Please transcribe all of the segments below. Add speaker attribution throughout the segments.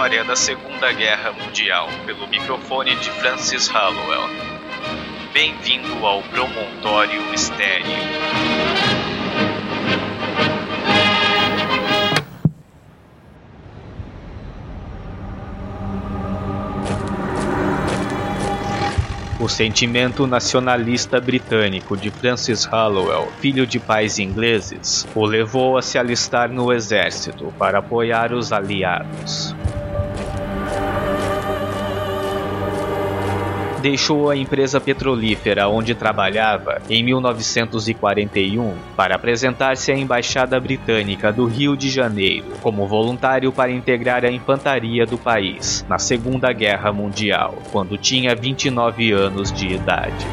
Speaker 1: história da Segunda Guerra Mundial pelo microfone de Francis Hallowell. Bem-vindo ao Promontório Estéreo. O sentimento nacionalista britânico de Francis Hallowell, filho de pais ingleses, o levou a se alistar no exército para apoiar os aliados. Deixou a empresa petrolífera onde trabalhava em 1941 para apresentar-se à Embaixada Britânica do Rio de Janeiro como voluntário para integrar a infantaria do país na Segunda Guerra Mundial, quando tinha 29 anos de idade.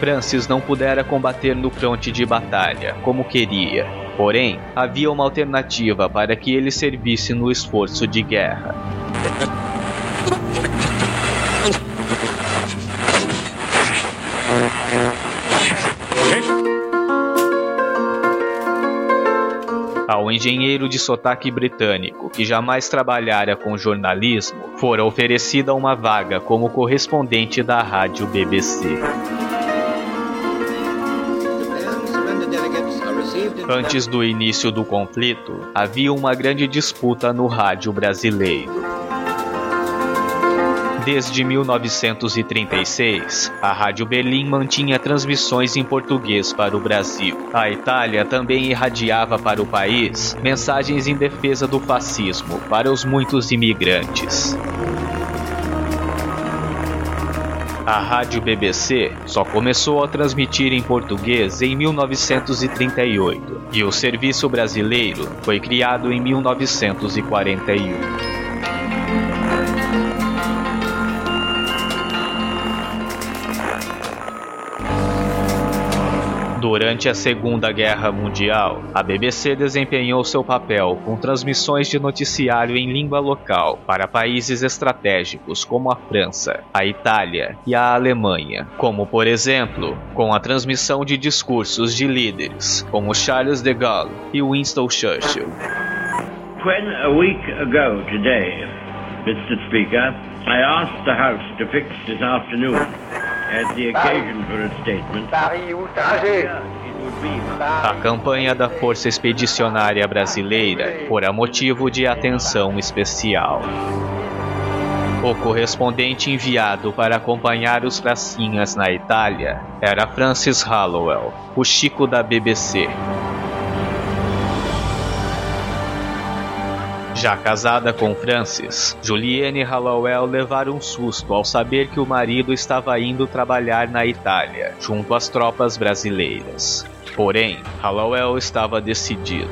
Speaker 1: Francis não pudera combater no fronte de batalha, como queria, Porém, havia uma alternativa para que ele servisse no esforço de guerra. Ao engenheiro de sotaque britânico, que jamais trabalhara com jornalismo, fora oferecida uma vaga como correspondente da rádio BBC. Antes do início do conflito, havia uma grande disputa no rádio brasileiro. Desde 1936, a Rádio Berlim mantinha transmissões em português para o Brasil. A Itália também irradiava para o país mensagens em defesa do fascismo para os muitos imigrantes. A rádio BBC só começou a transmitir em português em 1938 e o serviço brasileiro foi criado em 1941. Durante a Segunda Guerra Mundial, a BBC desempenhou seu papel com transmissões de noticiário em língua local para países estratégicos como a França, a Itália e a Alemanha, como por exemplo, com a transmissão de discursos de líderes como Charles de Gaulle e Winston Churchill.
Speaker 2: When a week ago today, Mr. Speaker, I asked the House to fix this afternoon a
Speaker 1: campanha da Força Expedicionária Brasileira fora motivo de atenção especial. O correspondente enviado para acompanhar os pracinhas na Itália era Francis Hallowell, o Chico da BBC. Já casada com Francis, Juliane Hallowell levara um susto ao saber que o marido estava indo trabalhar na Itália, junto às tropas brasileiras. Porém, Hallowell estava decidido.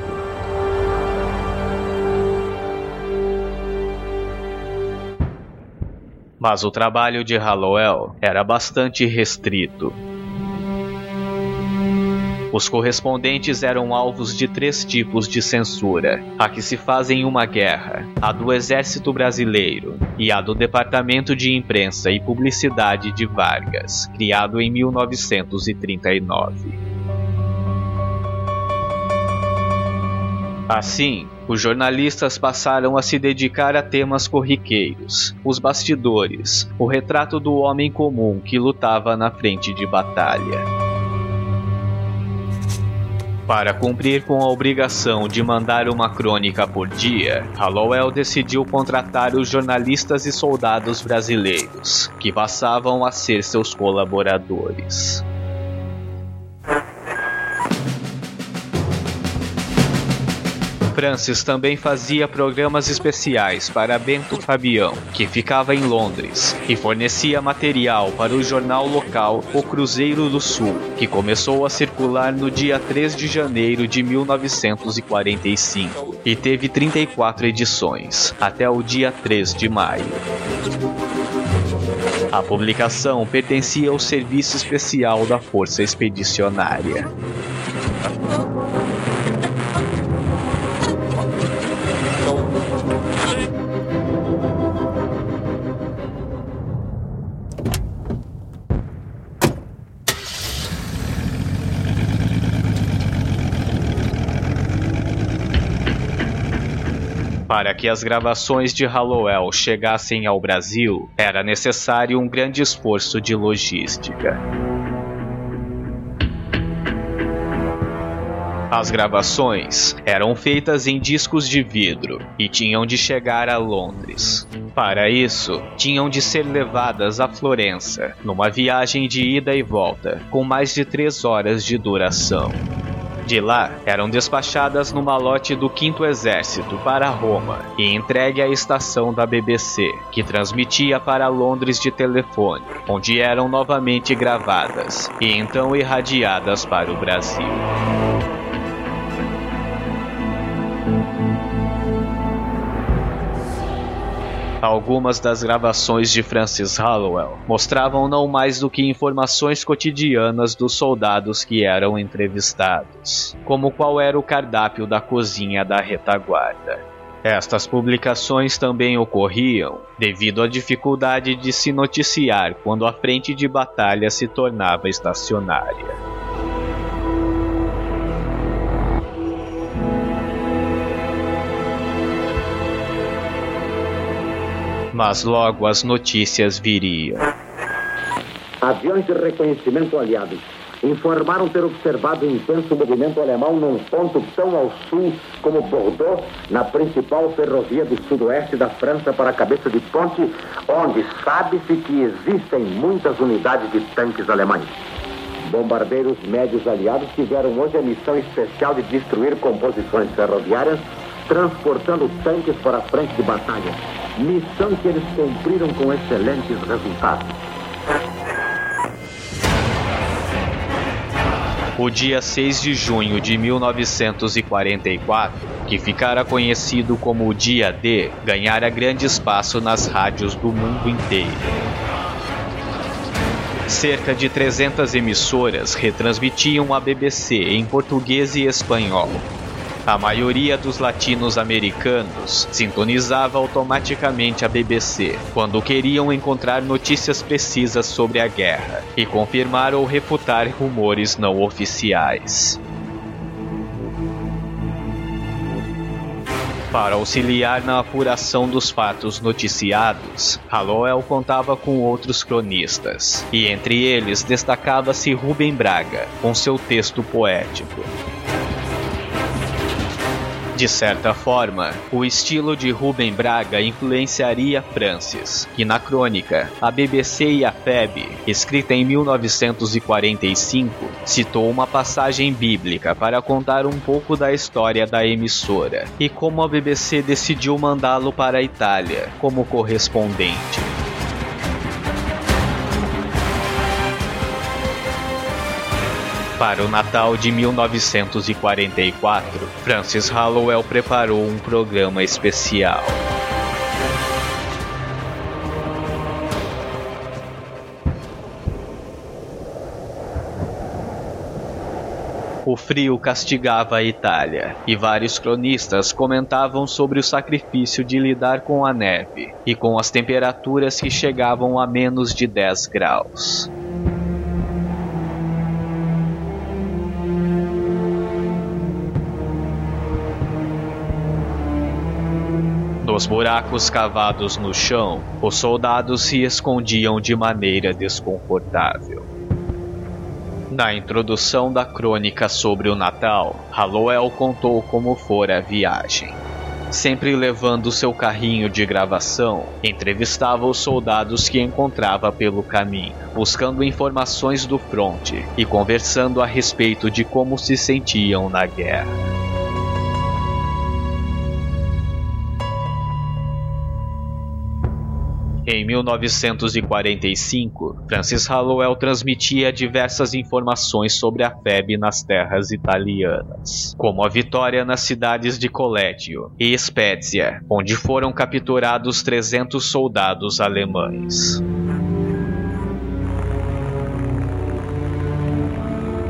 Speaker 1: Mas o trabalho de Hallowell era bastante restrito. Os correspondentes eram alvos de três tipos de censura: a que se faz em uma guerra, a do Exército Brasileiro e a do Departamento de Imprensa e Publicidade de Vargas, criado em 1939. Assim, os jornalistas passaram a se dedicar a temas corriqueiros, os bastidores, o retrato do homem comum que lutava na frente de batalha. Para cumprir com a obrigação de mandar uma crônica por dia, Hallowell decidiu contratar os jornalistas e soldados brasileiros, que passavam a ser seus colaboradores. Francis também fazia programas especiais para Bento Fabião, que ficava em Londres, e fornecia material para o jornal local O Cruzeiro do Sul, que começou a circular no dia 3 de janeiro de 1945 e teve 34 edições, até o dia 3 de maio. A publicação pertencia ao Serviço Especial da Força Expedicionária. Para que as gravações de Hallowell chegassem ao Brasil, era necessário um grande esforço de logística. As gravações eram feitas em discos de vidro e tinham de chegar a Londres. Para isso, tinham de ser levadas a Florença, numa viagem de ida e volta, com mais de três horas de duração. De lá, eram despachadas no malote do 5 Exército para Roma e entregue à estação da BBC, que transmitia para Londres de telefone, onde eram novamente gravadas e então irradiadas para o Brasil. Algumas das gravações de Francis Hallowell mostravam não mais do que informações cotidianas dos soldados que eram entrevistados, como qual era o cardápio da cozinha da retaguarda. Estas publicações também ocorriam devido à dificuldade de se noticiar quando a frente de batalha se tornava estacionária. Mas logo as notícias viriam.
Speaker 3: Aviões de reconhecimento aliados informaram ter observado intenso movimento alemão num ponto tão ao sul como Bordeaux, na principal ferrovia do sudoeste da França para a cabeça de ponte, onde sabe-se que existem muitas unidades de tanques alemães. Bombardeiros médios aliados tiveram hoje a missão especial de destruir composições ferroviárias, transportando tanques para a frente de batalha missão que eles cumpriram com excelentes resultados.
Speaker 1: O dia 6 de junho de 1944, que ficara conhecido como o Dia D, ganhara grande espaço nas rádios do mundo inteiro. Cerca de 300 emissoras retransmitiam a BBC em português e espanhol, a maioria dos latinos americanos sintonizava automaticamente a BBC quando queriam encontrar notícias precisas sobre a guerra e confirmar ou refutar rumores não oficiais. Para auxiliar na apuração dos fatos noticiados, Hallowell contava com outros cronistas, e entre eles destacava-se Rubem Braga, com seu texto poético. De certa forma, o estilo de Rubem Braga influenciaria Francis, que na crônica A BBC e a FEB, escrita em 1945, citou uma passagem bíblica para contar um pouco da história da emissora e como a BBC decidiu mandá-lo para a Itália como correspondente. Para o Natal de 1944, Francis Hallowell preparou um programa especial. O frio castigava a Itália, e vários cronistas comentavam sobre o sacrifício de lidar com a neve e com as temperaturas que chegavam a menos de 10 graus. Nos buracos cavados no chão, os soldados se escondiam de maneira desconfortável. Na introdução da crônica sobre o Natal, Hallowell contou como fora a viagem. Sempre levando seu carrinho de gravação, entrevistava os soldados que encontrava pelo caminho, buscando informações do fronte e conversando a respeito de como se sentiam na guerra. 1945, Francis Hallowell transmitia diversas informações sobre a FEB nas terras italianas, como a vitória nas cidades de Collegio e Spezia, onde foram capturados 300 soldados alemães.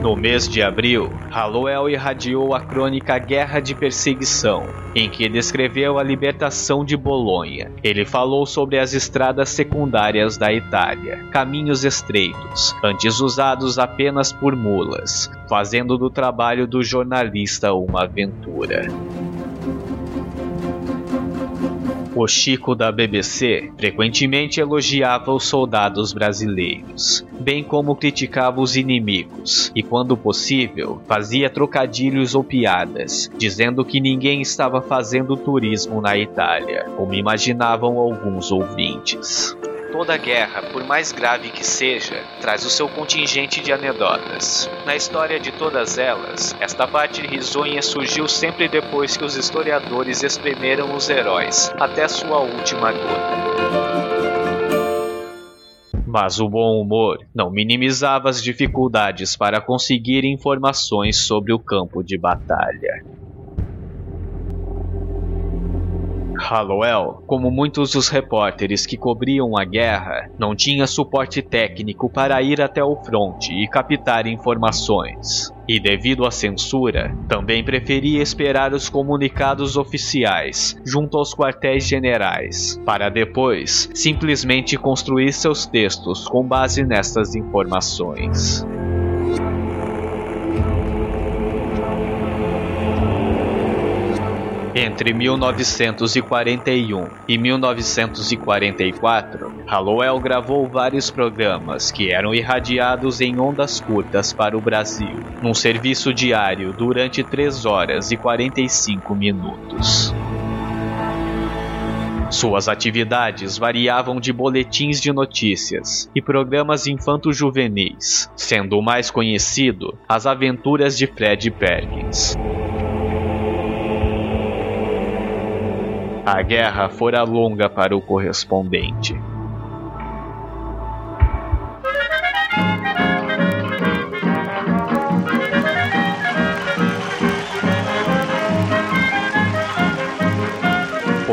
Speaker 1: No mês de abril, Hallowell irradiou a crônica Guerra de Perseguição, em que descreveu a libertação de Bolonha. Ele falou sobre as estradas secundárias da Itália, caminhos estreitos, antes usados apenas por mulas, fazendo do trabalho do jornalista uma aventura. O Chico da BBC frequentemente elogiava os soldados brasileiros, bem como criticava os inimigos, e quando possível, fazia trocadilhos ou piadas, dizendo que ninguém estava fazendo turismo na Itália, como imaginavam alguns ouvintes. Toda guerra, por mais grave que seja, traz o seu contingente de anedotas. Na história de todas elas, esta parte risonha surgiu sempre depois que os historiadores espremeram os heróis, até sua última gota. Mas o bom humor não minimizava as dificuldades para conseguir informações sobre o campo de batalha. Hallowell, como muitos dos repórteres que cobriam a guerra, não tinha suporte técnico para ir até o fronte e captar informações. E devido à censura, também preferia esperar os comunicados oficiais junto aos quartéis generais, para depois simplesmente construir seus textos com base nessas informações. Entre 1941 e 1944, Hallowell gravou vários programas que eram irradiados em ondas curtas para o Brasil, num serviço diário durante 3 horas e 45 minutos. Suas atividades variavam de boletins de notícias e programas infanto-juvenis, sendo o mais conhecido As Aventuras de Fred Perkins. A guerra fora longa para o correspondente.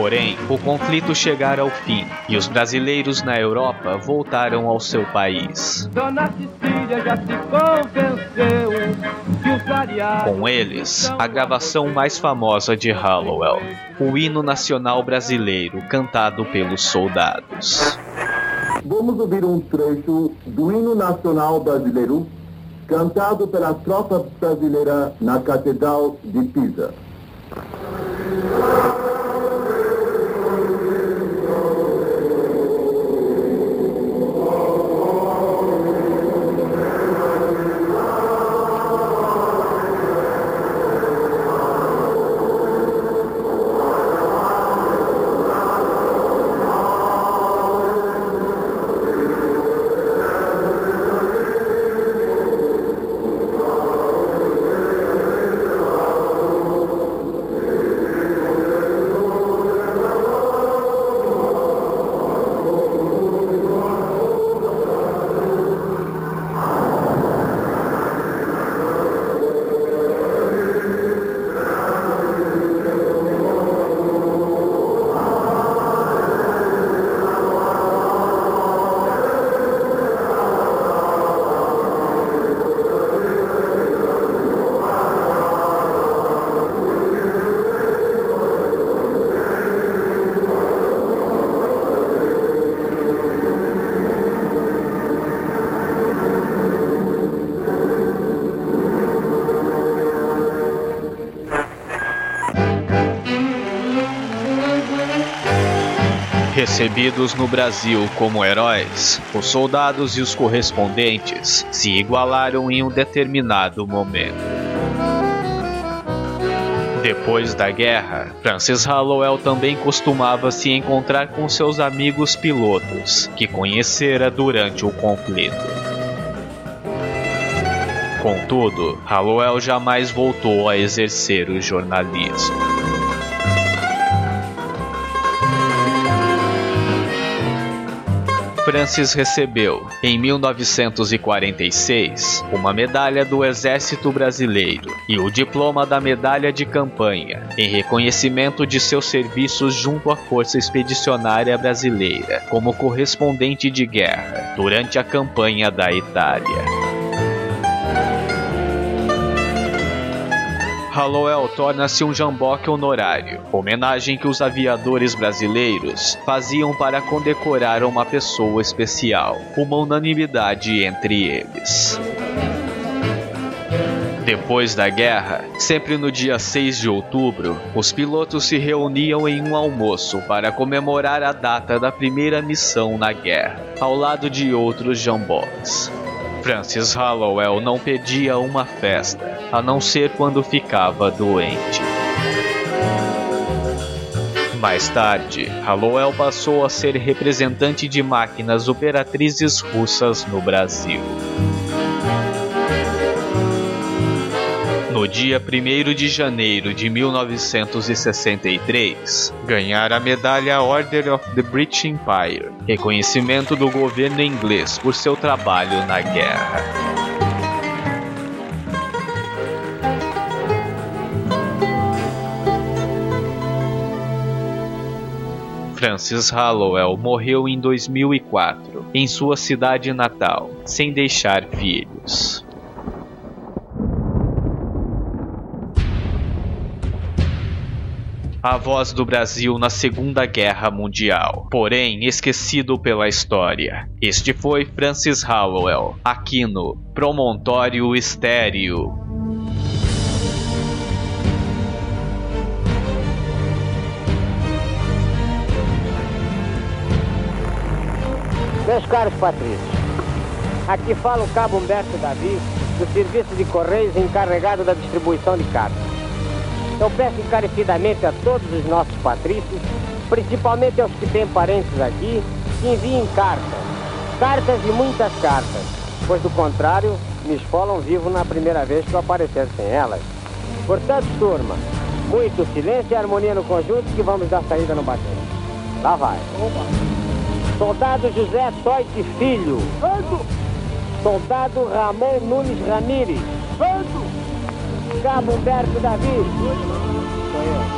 Speaker 1: Porém, o conflito chegara ao fim e os brasileiros na Europa voltaram ao seu país.
Speaker 4: Dona Cecília já se convenceu que os aliados.
Speaker 1: Com eles, a gravação mais famosa de Hallowell, o hino nacional brasileiro cantado pelos soldados.
Speaker 5: Vamos ouvir um trecho do hino nacional brasileiro cantado pela tropa brasileira na Catedral de Pisa.
Speaker 1: Recebidos no Brasil como heróis, os soldados e os correspondentes se igualaram em um determinado momento. Depois da guerra, Francis Hallowell também costumava se encontrar com seus amigos pilotos, que conhecera durante o conflito. Contudo, Hallowell jamais voltou a exercer o jornalismo. Francis recebeu, em 1946, uma medalha do Exército Brasileiro e o diploma da Medalha de Campanha, em reconhecimento de seus serviços junto à Força Expedicionária Brasileira, como correspondente de guerra, durante a campanha da Itália. Hallowell torna-se um jamboque honorário, homenagem que os aviadores brasileiros faziam para condecorar uma pessoa especial, uma unanimidade entre eles. Depois da guerra, sempre no dia 6 de outubro, os pilotos se reuniam em um almoço para comemorar a data da primeira missão na guerra, ao lado de outros jambos. Francis Hallowell não pedia uma festa, a não ser quando ficava doente. Mais tarde, Hallowell passou a ser representante de máquinas operatrizes russas no Brasil. Dia 1 de janeiro de 1963, ganhar a medalha Order of the British Empire, reconhecimento do governo inglês por seu trabalho na guerra. Francis Hallowell morreu em 2004, em sua cidade natal, sem deixar filhos. A voz do Brasil na Segunda Guerra Mundial, porém esquecido pela história. Este foi Francis Hallowell, aqui no Promontório Estéreo.
Speaker 6: Meus caros patrícios, aqui fala o cabo Humberto Davi, do Serviço de Correios encarregado da distribuição de cartas. Eu peço encarecidamente a todos os nossos patrícios, principalmente aos que têm parentes aqui, que enviem cartas. Cartas e muitas cartas, pois do contrário, me esfolam vivo na primeira vez que eu aparecer sem elas. Portanto, turma, muito silêncio e harmonia no conjunto que vamos dar saída no batente. Lá vai. Soldado José Toite Filho. Ando. Soldado Ramon Nunes Ramírez. Ando. Cabo Humberto Davi. Sou eu.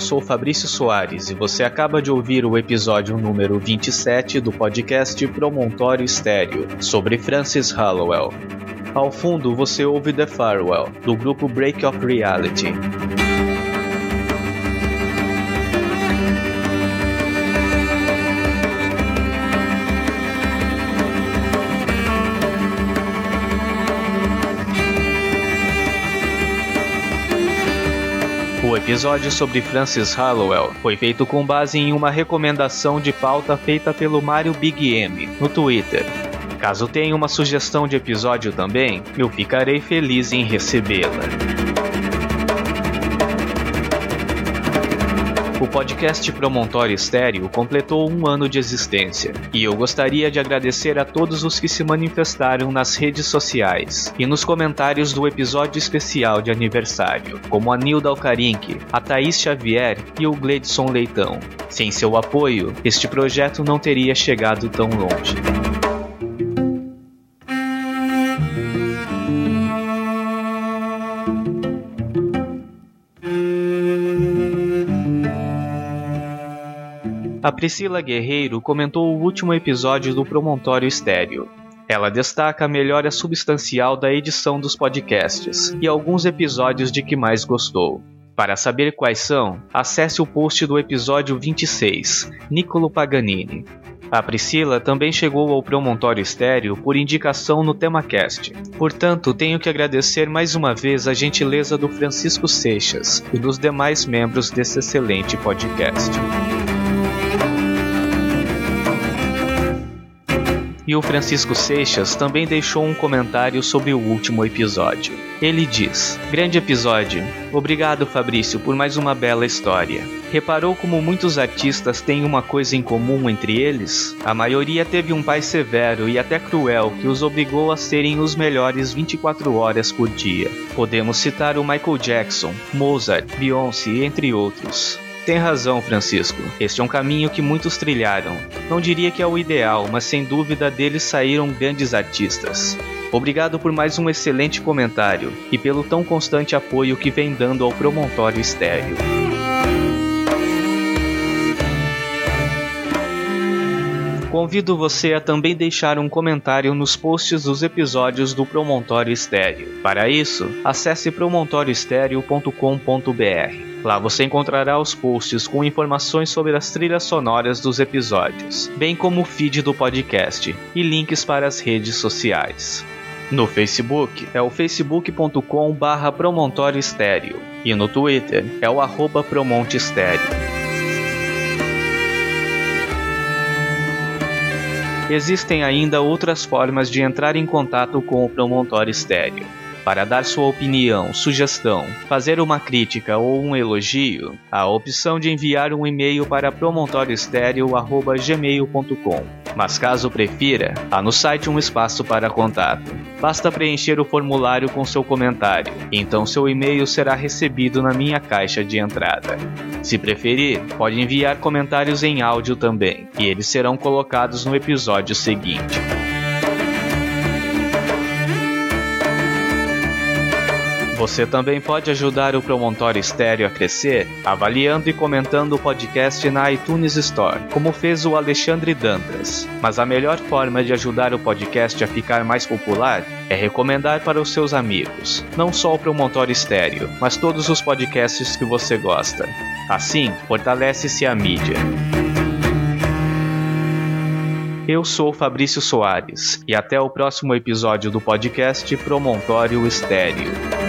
Speaker 1: Sou Fabrício Soares e você acaba de ouvir o episódio número 27 do podcast Promontório Estéreo, sobre Francis Hallowell. Ao fundo você ouve The Farewell, do grupo Break of Reality. Episódio sobre Francis Hallowell foi feito com base em uma recomendação de pauta feita pelo Mario Big M no Twitter. Caso tenha uma sugestão de episódio também, eu ficarei feliz em recebê-la. O podcast Promontório Estéreo completou um ano de existência, e eu gostaria de agradecer a todos os que se manifestaram nas redes sociais e nos comentários do episódio especial de aniversário, como a Nilda Alcarinque, a Thaís Xavier e o Gledson Leitão. Sem seu apoio, este projeto não teria chegado tão longe. A Priscila Guerreiro comentou o último episódio do Promontório Estéreo. Ela destaca a melhora substancial da edição dos podcasts e alguns episódios de que mais gostou. Para saber quais são, acesse o post do episódio 26, Nicolo Paganini. A Priscila também chegou ao Promontório Estéreo por indicação no TemaCast. Portanto, tenho que agradecer mais uma vez a gentileza do Francisco Seixas e dos demais membros desse excelente podcast. E o Francisco Seixas também deixou um comentário sobre o último episódio. Ele diz: Grande episódio. Obrigado, Fabrício, por mais uma bela história. Reparou como muitos artistas têm uma coisa em comum entre eles? A maioria teve um pai severo e até cruel que os obrigou a serem os melhores 24 horas por dia. Podemos citar o Michael Jackson, Mozart, Beyoncé, entre outros. Tem razão, Francisco. Este é um caminho que muitos trilharam. Não diria que é o ideal, mas sem dúvida deles saíram grandes artistas. Obrigado por mais um excelente comentário e pelo tão constante apoio que vem dando ao Promontório Estéreo. Convido você a também deixar um comentário nos posts dos episódios do Promontório Estéreo. Para isso, acesse promontorioestereo.com.br. Lá você encontrará os posts com informações sobre as trilhas sonoras dos episódios, bem como o feed do podcast e links para as redes sociais. No Facebook é o facebook.com barra Promontório Estéreo e no Twitter é o arroba Estéreo. Existem ainda outras formas de entrar em contato com o Promontório Estéreo. Para dar sua opinião, sugestão, fazer uma crítica ou um elogio, a opção de enviar um e-mail para promontorioestereo.gmail.com. Mas caso prefira, há no site um espaço para contato. Basta preencher o formulário com seu comentário, então seu e-mail será recebido na minha caixa de entrada. Se preferir, pode enviar comentários em áudio também, e eles serão colocados no episódio seguinte. Você também pode ajudar o Promontório Estéreo a crescer avaliando e comentando o podcast na iTunes Store, como fez o Alexandre Dantas. Mas a melhor forma de ajudar o podcast a ficar mais popular é recomendar para os seus amigos, não só o Promontório Estéreo, mas todos os podcasts que você gosta. Assim, fortalece-se a mídia. Eu sou Fabrício Soares e até o próximo episódio do podcast Promontório Estéreo.